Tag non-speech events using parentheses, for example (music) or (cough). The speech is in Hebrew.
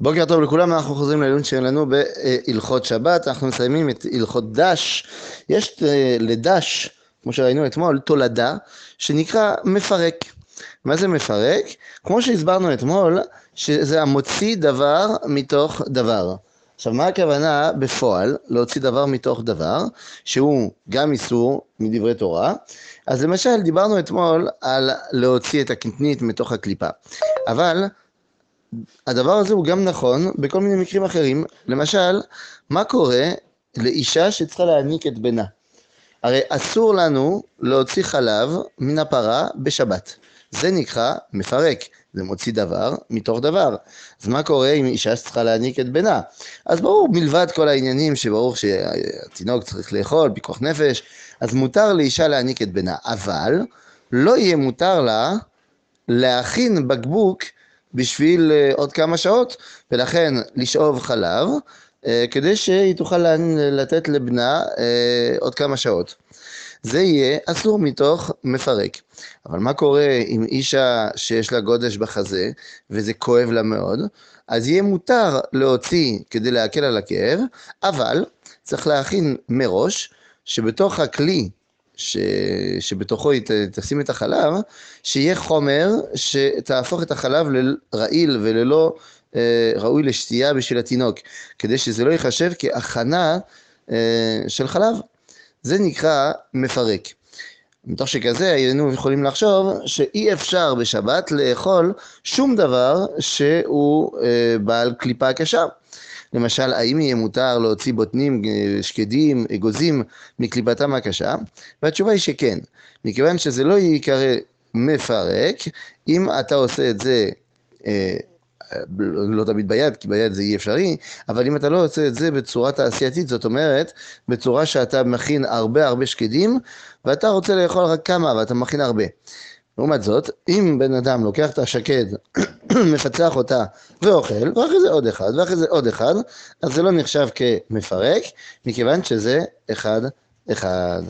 בוקר טוב לכולם, אנחנו חוזרים לעיון שלנו בהלכות שבת, אנחנו מסיימים את הלכות דש. יש אה, לדש, כמו שראינו אתמול, תולדה, שנקרא מפרק. מה זה מפרק? כמו שהסברנו אתמול, שזה המוציא דבר מתוך דבר. עכשיו, מה הכוונה בפועל להוציא דבר מתוך דבר, שהוא גם איסור מדברי תורה? אז למשל, דיברנו אתמול על להוציא את הקטנית מתוך הקליפה. אבל הדבר הזה הוא גם נכון בכל מיני מקרים אחרים. למשל, מה קורה לאישה שצריכה להעניק את בנה? הרי אסור לנו להוציא חלב מן הפרה בשבת. זה נקרא מפרק, זה מוציא דבר מתוך דבר. אז מה קורה עם אישה שצריכה להעניק את בנה? אז ברור, מלבד כל העניינים שברור שהתינוק צריך לאכול, פיקוח נפש, אז מותר לאישה להעניק את בנה, אבל לא יהיה מותר לה להכין בקבוק בשביל אה, עוד כמה שעות, ולכן לשאוב חלב, אה, כדי שהיא תוכל לתת לבנה אה, עוד כמה שעות. זה יהיה אסור מתוך מפרק. אבל מה קורה עם אישה שיש לה גודש בחזה, וזה כואב לה מאוד? אז יהיה מותר להוציא כדי להקל על הכאב, אבל צריך להכין מראש שבתוך הכלי ש... שבתוכו היא תשים את החלב, שיהיה חומר שתהפוך את החלב לרעיל וללא אה, ראוי לשתייה בשביל התינוק, כדי שזה לא ייחשב כהכנה אה, של חלב. זה נקרא מפרק. מתוך שכזה היינו יכולים לחשוב שאי אפשר בשבת לאכול שום דבר שהוא אה, בעל קליפה קשה. למשל, האם יהיה מותר להוציא בוטנים, אה, שקדים, אגוזים מקליפתם הקשה? והתשובה היא שכן, מכיוון שזה לא ייקרא מפרק, אם אתה עושה את זה אה, לא תמיד ביד, כי ביד זה אי אפשרי, אבל אם אתה לא עושה את זה בצורה תעשייתית, זאת אומרת, בצורה שאתה מכין הרבה הרבה שקדים, ואתה רוצה לאכול רק כמה, ואתה מכין הרבה. לעומת זאת, אם בן אדם לוקח את השקד, (coughs) מפצח אותה ואוכל, ואחרי זה עוד אחד, ואחרי זה עוד אחד, אז זה לא נחשב כמפרק, מכיוון שזה אחד אחד.